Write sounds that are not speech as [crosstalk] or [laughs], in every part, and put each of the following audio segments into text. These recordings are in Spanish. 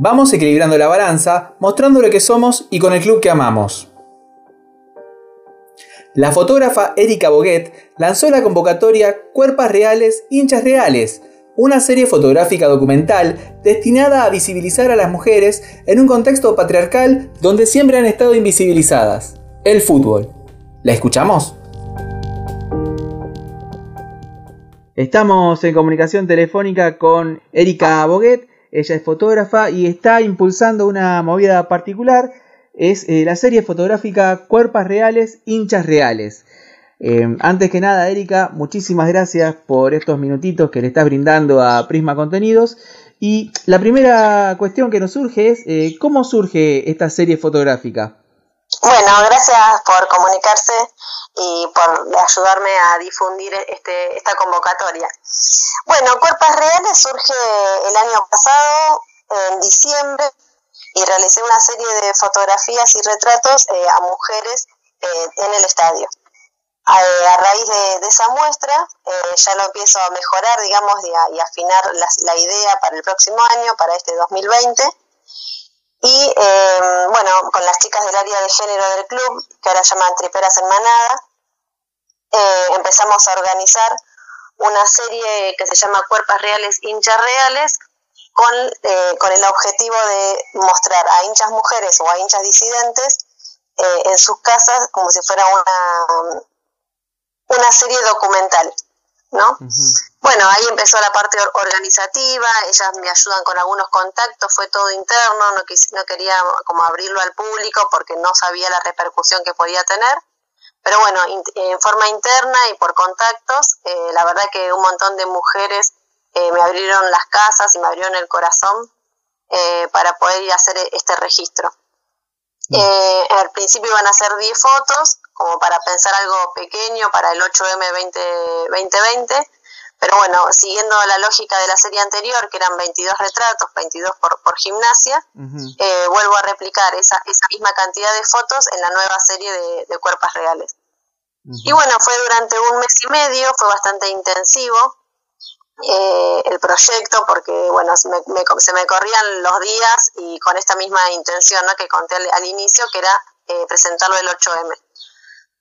Vamos equilibrando la balanza, mostrando lo que somos y con el club que amamos. La fotógrafa Erika Boguet lanzó la convocatoria Cuerpas Reales, Hinchas Reales, una serie fotográfica documental destinada a visibilizar a las mujeres en un contexto patriarcal donde siempre han estado invisibilizadas, el fútbol. ¿La escuchamos? Estamos en comunicación telefónica con Erika Boguet, ella es fotógrafa y está impulsando una movida particular. Es eh, la serie fotográfica Cuerpas Reales, Hinchas Reales. Eh, antes que nada, Erika, muchísimas gracias por estos minutitos que le estás brindando a Prisma Contenidos. Y la primera cuestión que nos surge es, eh, ¿cómo surge esta serie fotográfica? Bueno, gracias por comunicarse y por ayudarme a difundir este, esta convocatoria. Bueno, Cuerpas Reales surge el año pasado, en diciembre, y realicé una serie de fotografías y retratos eh, a mujeres eh, en el estadio. A, raíz de, esa muestra eh, ya lo empiezo a mejorar, digamos, y, afinar la, idea para el próximo año, para este 2020. Y bueno, con las chicas del área de género del club, que ahora llaman Triperas en Manada, empezamos a organizar una serie que se llama Cuerpas Reales, Hinchas Reales, con, eh, con el objetivo de mostrar a hinchas mujeres o a hinchas disidentes eh, en sus casas como si fuera una, una serie documental, ¿no? Bueno, ahí empezó la parte organizativa, ellas me ayudan con algunos contactos, fue todo interno, no, no quería como abrirlo al público porque no sabía la repercusión que podía tener. Pero bueno, en forma interna y por contactos, eh, la verdad que un montón de mujeres eh, me abrieron las casas y me abrieron el corazón eh, para poder ir a hacer este registro. Mm. al principio iban a ser 10 fotos, como para pensar algo pequeño para el 8M 2020, pero bueno, siguiendo la lógica de la serie anterior, que eran 22 retratos, 22 por, por gimnasia, eh, vuelvo a replicar esa misma cantidad de fotos en la nueva serie de, de cuerpos reales. Y bueno, fue durante un mes y medio, fue bastante intensivo eh, el proyecto, porque bueno, se me, se me, corrían los días y con esta misma intención ¿no? que conté al, inicio, que era eh, presentarlo el 8M.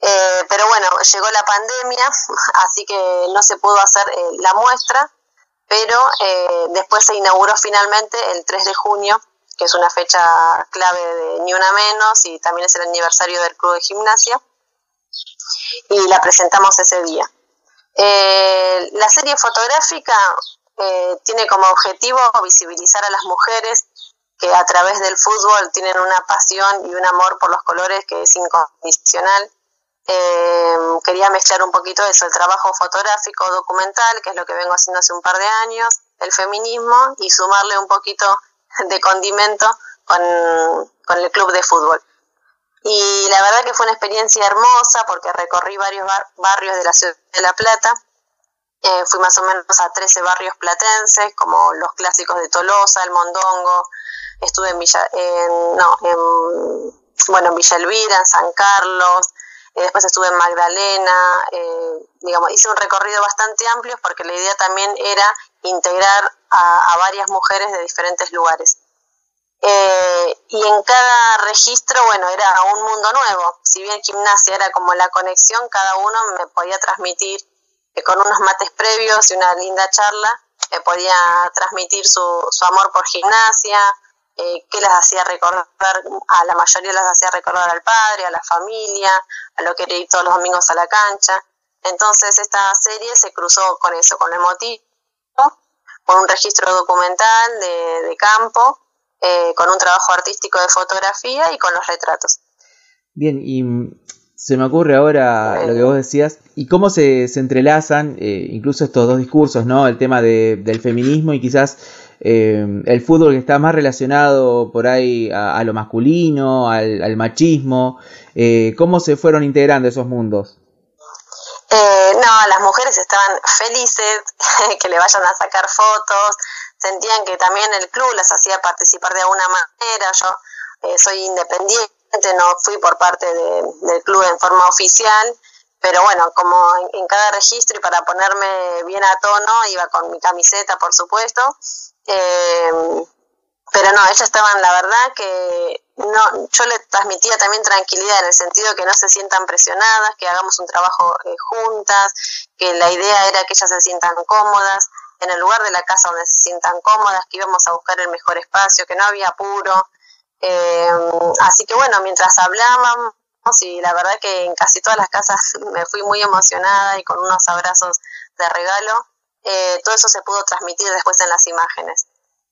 Eh, pero bueno, llegó la pandemia, [laughs] así que no se pudo hacer la muestra, pero después se inauguró finalmente el 3 de junio, que es una fecha clave de Ni Una Menos y también es el aniversario del Club de Gimnasia, y la presentamos ese día. la serie fotográfica tiene como objetivo visibilizar a las mujeres que a través del fútbol tienen una pasión y un amor por los colores que es incondicional eh, quería mezclar un poquito eso, el trabajo fotográfico, documental, que es lo que vengo haciendo hace un par de años, el feminismo y sumarle un poquito de condimento con, el club de fútbol. Y la verdad que fue una experiencia hermosa porque recorrí varios barrios de la ciudad de La Plata. Eh, fui más o menos a 13 barrios platenses, como los clásicos de Tolosa, El Mondongo. Estuve en Villa, no, en, bueno, en Villa Elvira, en San Carlos, eh, después estuve en Magdalena, eh, digamos, hice un recorrido bastante amplio porque la idea también era integrar a, varias mujeres de diferentes lugares. Eh, y en cada registro, bueno, era un mundo nuevo. Si bien gimnasia era como la conexión, cada uno me podía transmitir con unos mates previos y una linda charla, me podía transmitir su, su amor por gimnasia, eh, que las hacía recordar, a la mayoría las hacía recordar al padre, a la familia, a lo que era ir todos los domingos a la cancha. Entonces esta serie se cruzó con eso, con lo emotivo, con un registro documental de, campo, eh, con un trabajo artístico de fotografía y con los retratos. Bien, y se me ocurre ahora lo que vos decías, y cómo se, se entrelazan eh, incluso estos dos discursos, ¿no? El tema de, del feminismo y quizás eh, el fútbol que está más relacionado por ahí a, lo masculino, al, machismo, eh, ¿cómo se fueron integrando esos mundos? Eh, no, las mujeres estaban felices [laughs] que le vayan a sacar fotos, sentían que también el club las hacía participar de alguna manera, yo soy independiente, no fui por parte del club en forma oficial, pero bueno, como en, cada registro y para ponerme bien a tono, iba con mi camiseta, por supuesto, eh, pero no, ellas estaban, la verdad que no, yo les transmitía también tranquilidad en el sentido que no se sientan presionadas, que hagamos un trabajo eh, juntas, que la idea era que ellas se sientan cómodas en el lugar de la casa donde se sientan cómodas, que íbamos a buscar el mejor espacio, que no había apuro. Eh, así que bueno, mientras hablábamos, y la verdad que en casi todas las casas [laughs] me fui muy emocionada y con unos abrazos de regalo, eh, todo eso se pudo transmitir después en las imágenes.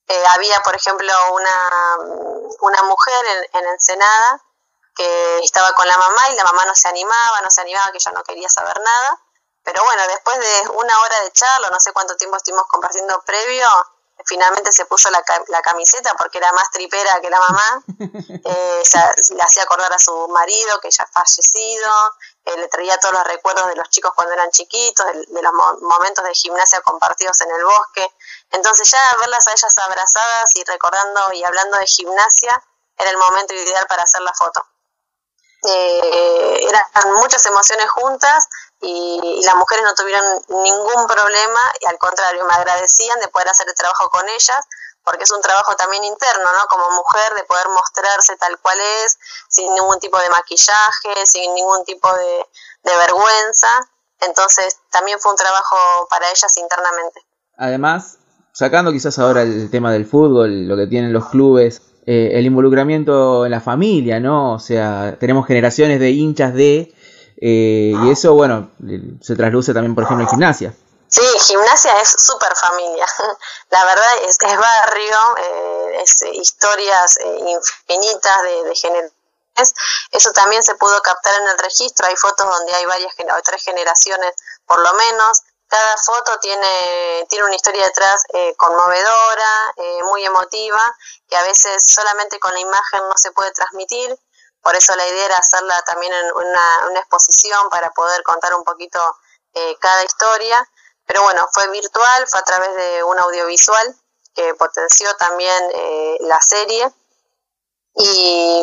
Eh, había, por ejemplo, una, una mujer en, en Ensenada que estaba con la mamá y la mamá no se animaba, no se animaba, que ella no quería saber nada. Pero bueno, después de una hora de charla, no sé cuánto tiempo estuvimos compartiendo previo, finalmente se puso la, la camiseta porque era más tripera que la mamá. [laughs] Eh, le hacía acordar a su marido que ya fallecido, eh, le traía todos los recuerdos de los chicos cuando eran chiquitos, de, los momentos de gimnasia compartidos en el bosque. Entonces ya verlas a ellas abrazadas y recordando y hablando de gimnasia era el momento ideal para hacer la foto. Eh, eran muchas emociones juntas y, las mujeres no tuvieron ningún problema y al contrario me agradecían de poder hacer el trabajo con ellas porque es un trabajo también interno, ¿no? Como mujer, de poder mostrarse tal cual es, sin ningún tipo de maquillaje, sin ningún tipo de, vergüenza. Entonces, también fue un trabajo para ellas internamente. Además, sacando quizás ahora el tema del fútbol, lo que tienen los clubes, eh, el involucramiento en la familia, ¿no? O sea, tenemos generaciones de hinchas de eh, y eso, bueno, se trasluce también, por ejemplo, en gimnasia. Sí, gimnasia es súper familia. [laughs] La verdad es, es barrio, eh, es historias eh, infinitas de, generaciones. Eso también se pudo captar en el registro. Hay fotos donde hay varias, tres generaciones por lo menos. Cada foto tiene, tiene una historia detrás conmovedora, muy emotiva, que a veces solamente con la imagen no se puede transmitir por eso la idea era hacerla también en una, exposición para poder contar un poquito eh, cada historia. Pero bueno, fue virtual, fue a través de un audiovisual que potenció también eh, la serie. Y,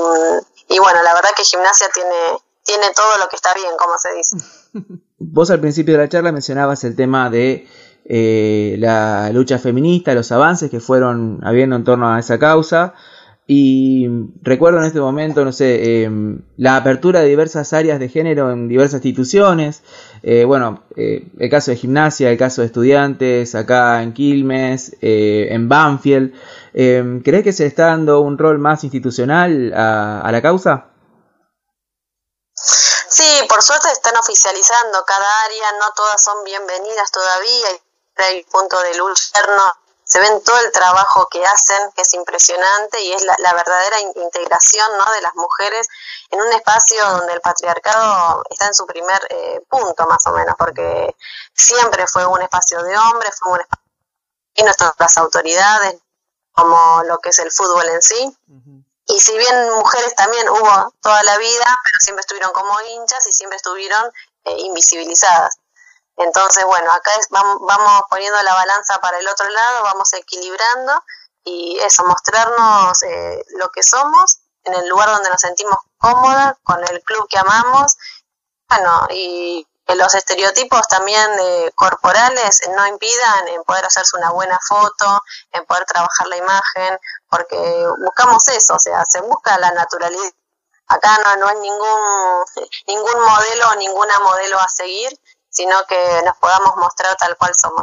bueno, la verdad que gimnasia tiene, tiene todo lo que está bien, como se dice. [laughs] Vos al principio de la charla mencionabas el tema de eh, la lucha feminista, los avances que fueron habiendo en torno a esa causa. Y recuerdo en este momento, no sé, em, la apertura de diversas áreas de género en diversas instituciones. Eh, bueno, eh, el caso de gimnasia, el caso de estudiantes, acá en Quilmes, eh, en Banfield. Em, ¿Crees que se está dando un rol más institucional a, a la causa? Sí, por suerte están oficializando cada área, no todas son bienvenidas todavía, hay punto de luz se ven todo el trabajo que hacen, que es impresionante y es la, verdadera integración ¿no? de las mujeres en un espacio donde el patriarcado está en su primer eh, punto más o menos, porque siempre fue un espacio de hombres, fue un espacio y nuestras autoridades, como lo que es el fútbol en sí. Y si bien mujeres también hubo toda la vida, pero siempre estuvieron como hinchas y siempre estuvieron eh, invisibilizadas. Entonces, bueno, acá vamos, poniendo la balanza para el otro lado, vamos equilibrando y eso, mostrarnos eh, lo que somos en el lugar donde nos sentimos cómodas, con el club que amamos, bueno, y que los estereotipos también eh, corporales no impidan en poder hacerse una buena foto, en poder trabajar la imagen, porque buscamos eso, o sea, se busca la naturalidad. Acá no, no hay ningún, [laughs] ningún modelo o ninguna modelo a seguir, sino que nos podamos mostrar tal cual somos.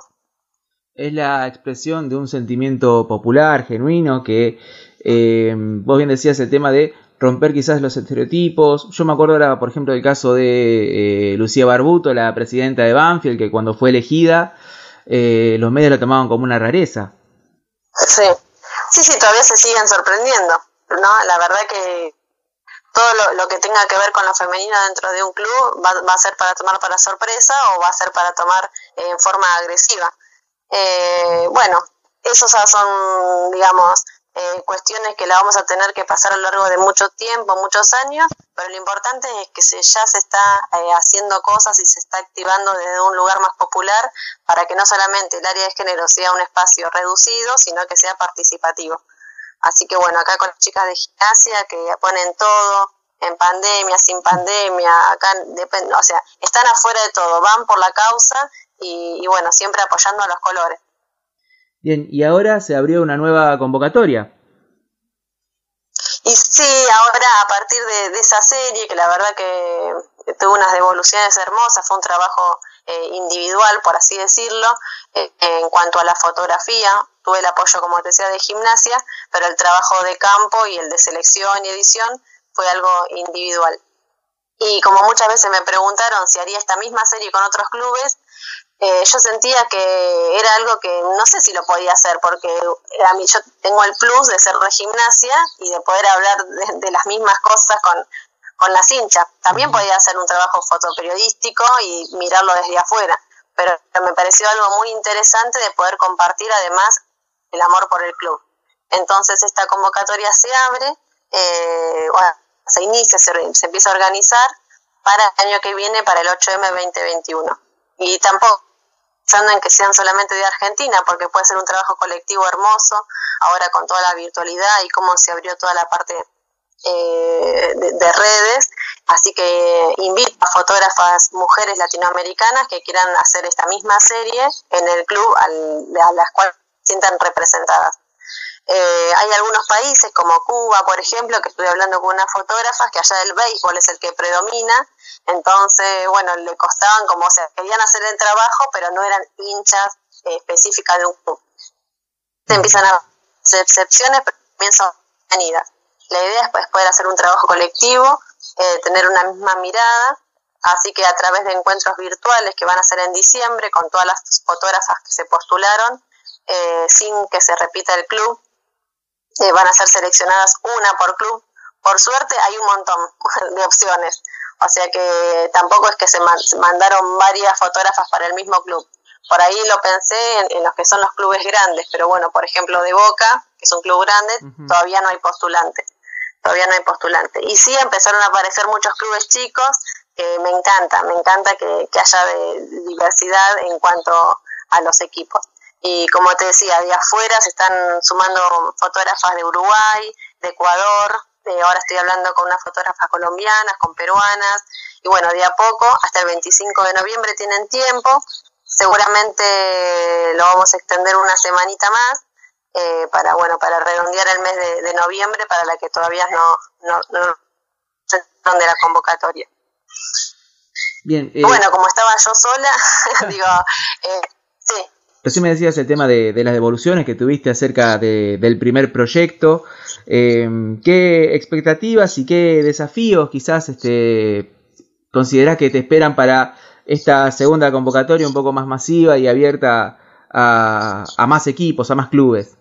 Es la expresión de un sentimiento popular, genuino, que eh, vos bien decías el tema de romper quizás los estereotipos. Yo me acuerdo ahora, por ejemplo, del caso de eh, Lucía Barbuto, la presidenta de Banfield, que cuando fue elegida, eh, los medios la tomaban como una rareza. Sí, sí, sí, todavía se siguen sorprendiendo, ¿no? La verdad que todo lo, que tenga que ver con lo femenino dentro de un club va, a ser para tomar para sorpresa o va a ser para tomar eh, en forma agresiva. Eh, bueno, esos son, digamos, eh, cuestiones que la vamos a tener que pasar a lo largo de mucho tiempo, muchos años, pero lo importante es que se, ya se está haciendo cosas y se está activando desde un lugar más popular para que no solamente el área de género sea un espacio reducido, sino que sea participativo. Así que bueno, acá con las chicas de gimnasia que ponen todo, en pandemia, sin pandemia, acá depende, o sea, están afuera de todo, van por la causa y, bueno, siempre apoyando a los colores. Bien, y ahora se abrió una nueva convocatoria. ahora a partir de, esa serie, que la verdad que tuvo unas devoluciones hermosas, fue un trabajo eh, individual, por así decirlo, eh, en cuanto a la fotografía, tuve el apoyo, como te decía, de gimnasia, pero el trabajo de campo y el de selección y edición fue algo individual. Y como muchas veces me preguntaron si haría esta misma serie con otros clubes, eh, yo sentía que era algo que no sé si lo podía hacer, porque a mí yo tengo el plus de ser de gimnasia y de poder hablar de, las mismas cosas con, con las hinchas. También podía hacer un trabajo fotoperiodístico y mirarlo desde afuera, pero me pareció algo muy interesante de poder compartir además el amor por el club. Entonces esta convocatoria se abre, eh, se inicia, se, se empieza a organizar para el año que viene, para el 8M 2021. Y tampoco pensando en que sean solamente de Argentina, porque puede ser un trabajo colectivo hermoso, ahora con toda la virtualidad y cómo se abrió toda la parte eh, de, redes. Así que invito a fotógrafas mujeres latinoamericanas que quieran hacer esta misma serie en el club a las cuales se sientan representadas. Eh, hay algunos países como Cuba, por ejemplo, que estuve hablando con unas fotógrafas que allá el béisbol es el que predomina entonces, bueno, le costaban como, o sea, querían hacer el trabajo, pero no eran hinchas eh, específicas de un club. Se empiezan a hacer excepciones, pero también son venidas. La idea es pues, poder hacer un trabajo colectivo, eh, tener una misma mirada, así que a través de encuentros virtuales que van a ser en diciembre con todas las fotógrafas que se postularon, eh, sin que se repita el club, van a ser seleccionadas una por club. Por suerte hay un montón [laughs] de opciones. O sea que tampoco es que se mandaron varias fotógrafas para el mismo club. Por ahí lo pensé en, los que son los clubes grandes, pero bueno, por ejemplo de Boca, que es un club grande, todavía no hay postulante. Todavía no hay postulante. Y sí empezaron a aparecer muchos clubes chicos, que me encanta, me encanta que, haya diversidad en cuanto a los equipos. Y como te decía, de afuera se están sumando fotógrafas de Uruguay, de Ecuador, ahora estoy hablando con unas fotógrafas colombianas, con peruanas, y bueno, de a poco, hasta el 25 de noviembre tienen tiempo, seguramente lo vamos a extender una semanita más, eh, para bueno para redondear el mes de, noviembre para la que todavía no, no, no de la convocatoria. Bien. Eh, bueno, como estaba yo sola, [laughs] digo, eh, sí. Recién me decías el tema de, las devoluciones que tuviste acerca del primer proyecto. Em, ¿Qué expectativas y qué desafíos quizás este, considerás que te esperan para esta segunda convocatoria un poco más masiva y abierta a, más equipos, a más clubes?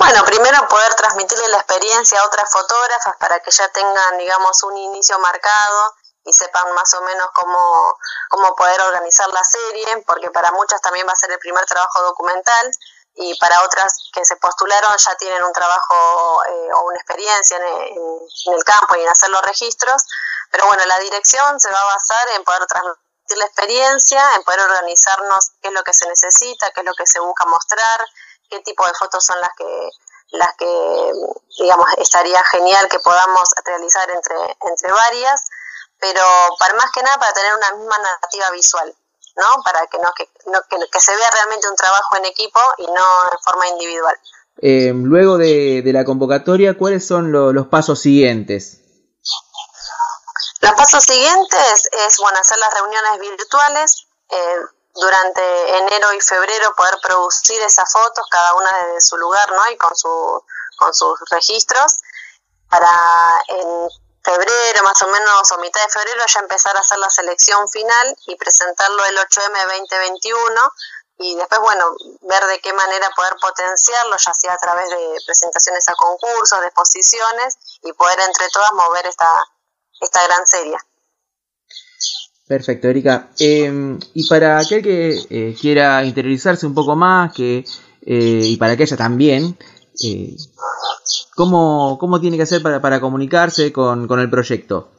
Bueno, primero poder transmitirle la experiencia a otras fotógrafas para que ya tengan, digamos, un inicio marcado y sepan más o menos cómo, cómo poder organizar la serie, porque para muchas también va a ser el primer trabajo documental y para otras que se postularon ya tienen un trabajo eh, o una experiencia en, el campo y en hacer los registros, pero bueno, la dirección se va a basar en poder transmitir la experiencia, en poder organizarnos qué es lo que se necesita, qué es lo que se busca mostrar, qué tipo de fotos son las que las que digamos estaría genial que podamos realizar entre entre varias, pero para más que nada para tener una misma narrativa visual. ¿no? Para que, no, que, que, se vea realmente un trabajo en equipo y no de forma individual. Eh, luego de, la convocatoria, ¿cuáles son los pasos siguientes? Los pasos siguientes es bueno hacer las reuniones virtuales, eh, durante enero y febrero poder producir esas fotos, cada una desde su lugar ¿no? y con, su, con sus registros, para en febrero, más o menos, o mitad de febrero, ya empezar a hacer la selección final y presentarlo el 8M 2021 y después, bueno, ver de qué manera poder potenciarlo, ya sea a través de presentaciones a concursos, de exposiciones y poder entre todas mover esta, esta gran serie. Perfecto, Erika. Em, y para aquel que eh, quiera interiorizarse un poco más, que eh, y para aquella también, eh, ¿cómo, ¿cómo, tiene que hacer para, para comunicarse con, con, el proyecto?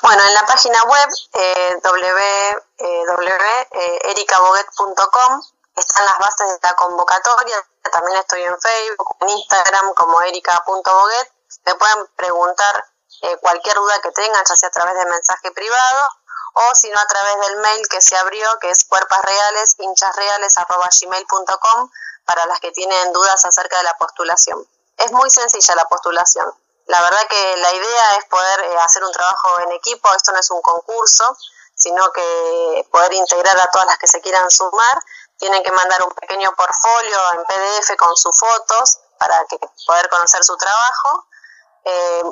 Bueno, en la página web eh, www.ericaboguet.com están las bases de la convocatoria. También estoy en Facebook, en Instagram como erica.boguet. Me pueden preguntar eh, cualquier duda que tengan, ya sea a través de mensaje privado o si no a través del mail que se abrió, que es cuerpasreales, hinchasreales.gmail.com para las que tienen dudas acerca de la postulación. Es muy sencilla la postulación. La verdad que la idea es poder eh, hacer un trabajo en equipo, esto no es un concurso, sino que poder integrar a todas las que se quieran sumar. Tienen que mandar un pequeño portfolio en PDF con sus fotos para que poder conocer su trabajo. Eh,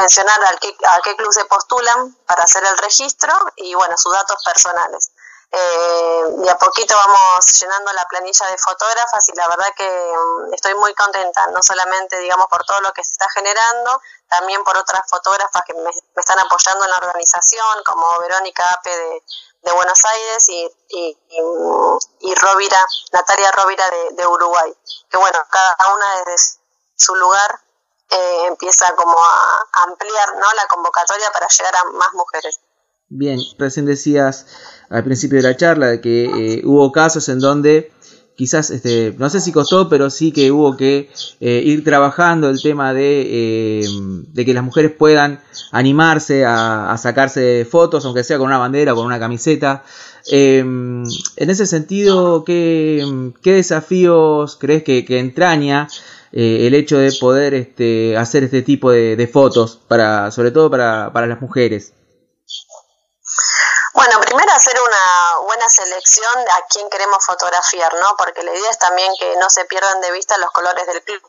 mencionar al a qué club se postulan para hacer el registro y bueno, sus datos personales. Eh, de a poquito vamos llenando la planilla de fotógrafas y la verdad que mm, estoy muy contenta, no solamente digamos por todo lo que se está generando, también por otras fotógrafas que me, están apoyando en la organización, como Verónica Ape de, Buenos Aires y, y, y, Rovira, Natalia Rovira de, Uruguay, que bueno, cada una desde su lugar empieza como a ampliar ¿no? la convocatoria para llegar a más mujeres. Bien, recién decías al principio de la charla que eh, hubo casos en donde quizás, este, no sé si costó, pero sí que hubo que eh, ir trabajando el tema de, eh, de, que las mujeres puedan animarse a, sacarse fotos, aunque sea con una bandera o con una camiseta. en ese sentido, ¿qué, desafíos crees que entraña el hecho de poder este, hacer este tipo de, fotos, para, sobre todo para, para las mujeres? Bueno, primero hacer una buena selección de a quién queremos fotografiar, ¿no? Porque la idea es también que no se pierdan de vista los colores del club.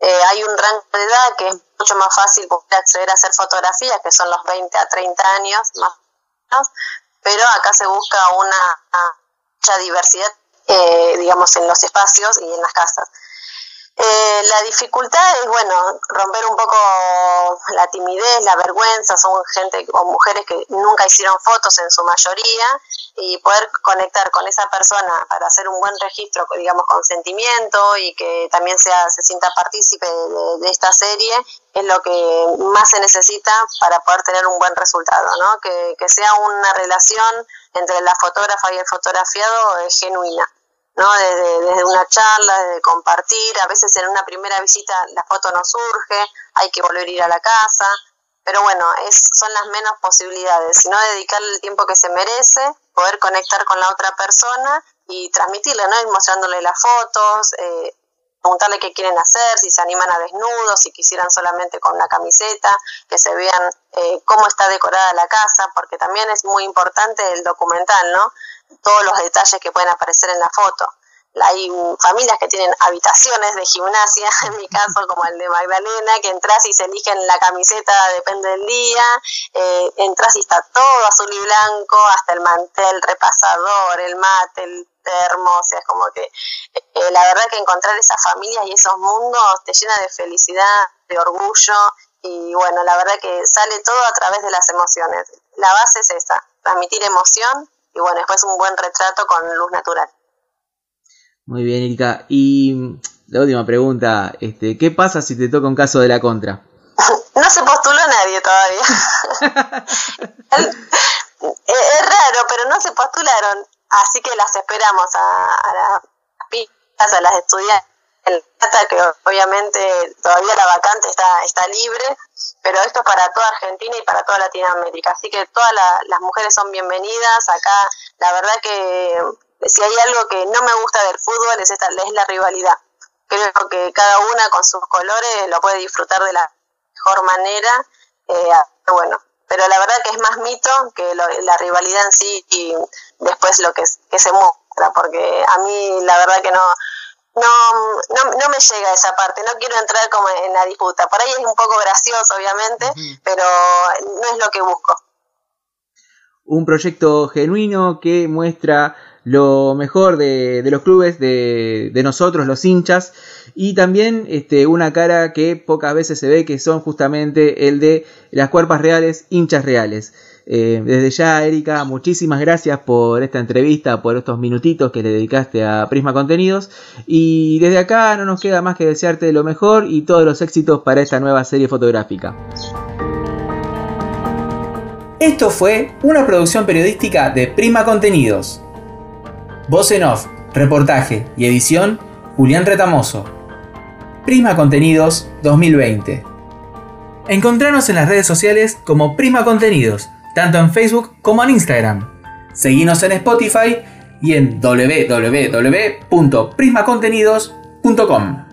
Eh, hay un rango de edad que es mucho más fácil poder acceder a hacer fotografías, que son los 20 a 30 años más menos, pero acá se busca una mucha diversidad, eh, digamos, en los espacios y en las casas. Eh, la dificultad es, bueno, romper un poco la timidez, la vergüenza, son gente o mujeres que nunca hicieron fotos en su mayoría y poder conectar con esa persona para hacer un buen registro, digamos, con sentimiento y que también sea, se sienta partícipe de, esta serie es lo que más se necesita para poder tener un buen resultado, ¿no? Que, que sea una relación entre la fotógrafa y el fotografiado eh, genuina. ¿No? Desde, desde una charla, desde compartir, a veces en una primera visita la foto no surge, hay que volver a ir a la casa, pero bueno, es, son las menos posibilidades, sino dedicarle el tiempo que se merece, poder conectar con la otra persona y transmitirle, ¿no? Mostrándole las fotos, eh, preguntarle qué quieren hacer, si se animan a desnudos, si quisieran solamente con una camiseta, que se vean eh, cómo está decorada la casa, porque también es muy importante el documental, ¿no? todos los detalles que pueden aparecer en la foto. Hay familias que tienen habitaciones de gimnasia, [laughs] en mi caso como el de Magdalena, que entras y se eligen la camiseta, depende del día, eh, entras y está todo azul y blanco, hasta el mantel, repasador, el mate, el termo, o sea, es como que eh, la verdad que encontrar esas familias y esos mundos te llena de felicidad, de orgullo y bueno, la verdad que sale todo a través de las emociones. La base es esa, transmitir emoción y bueno, después un buen retrato con luz natural. Muy bien, Erika. Y la última pregunta, este, ¿qué pasa si te toca un caso de la contra? [laughs] no se postuló nadie todavía. [laughs] es raro, pero no se postularon, así que las esperamos a, a las a las estudiantes que obviamente todavía la vacante está, está libre, pero esto es para toda Argentina y para toda Latinoamérica. Así que todas las mujeres son bienvenidas. Acá, la verdad que si hay algo que no me gusta del fútbol es, esta, es la rivalidad. Creo que cada una con sus colores lo puede disfrutar de la mejor manera. Eh, bueno, pero la verdad que es más mito que la rivalidad en sí y después lo que, que se muestra, porque a mí la verdad que no, no, no, no, me llega esa parte, no quiero entrar como en la disputa. Por ahí es un poco gracioso, obviamente, pero no es lo que busco. Un proyecto genuino que muestra lo mejor de, los clubes, de, nosotros, los hinchas, y también este, una cara que pocas veces se ve, que son justamente el de las cuerpas reales, hinchas reales. Eh, desde ya, Erika, muchísimas gracias por esta entrevista, por estos minutitos que le dedicaste a Prisma Contenidos. Y desde acá no nos queda más que desearte lo mejor y todos los éxitos para esta nueva serie fotográfica. Esto fue una producción periodística de Prisma Contenidos. Voz en off, reportaje y edición, Julián Retamoso. Prisma Contenidos 2020. Encontrarnos en las redes sociales como Prisma Contenidos tanto en Facebook como en Instagram. Seguinos en Spotify y en www.prismacontenidos.com.